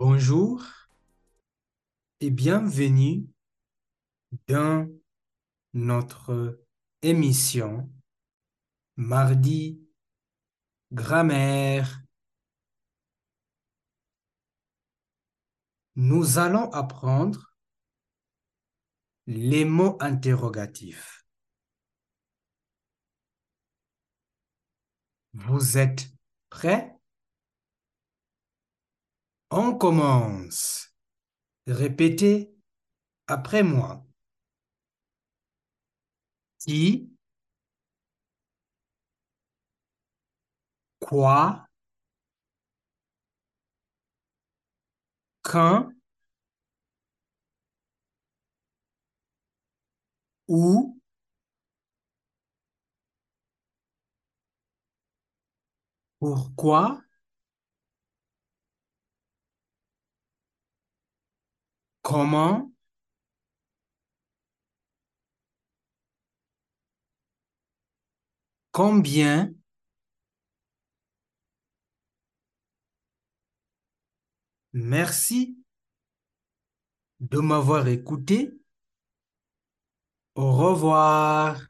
Bonjour et bienvenue dans notre émission Mardi Grammaire. Nous allons apprendre les mots interrogatifs. Vous êtes prêts? On commence. Répétez après moi. Qui, quoi, quand, où, pourquoi, comment, combien, merci de m'avoir écouté. Au revoir.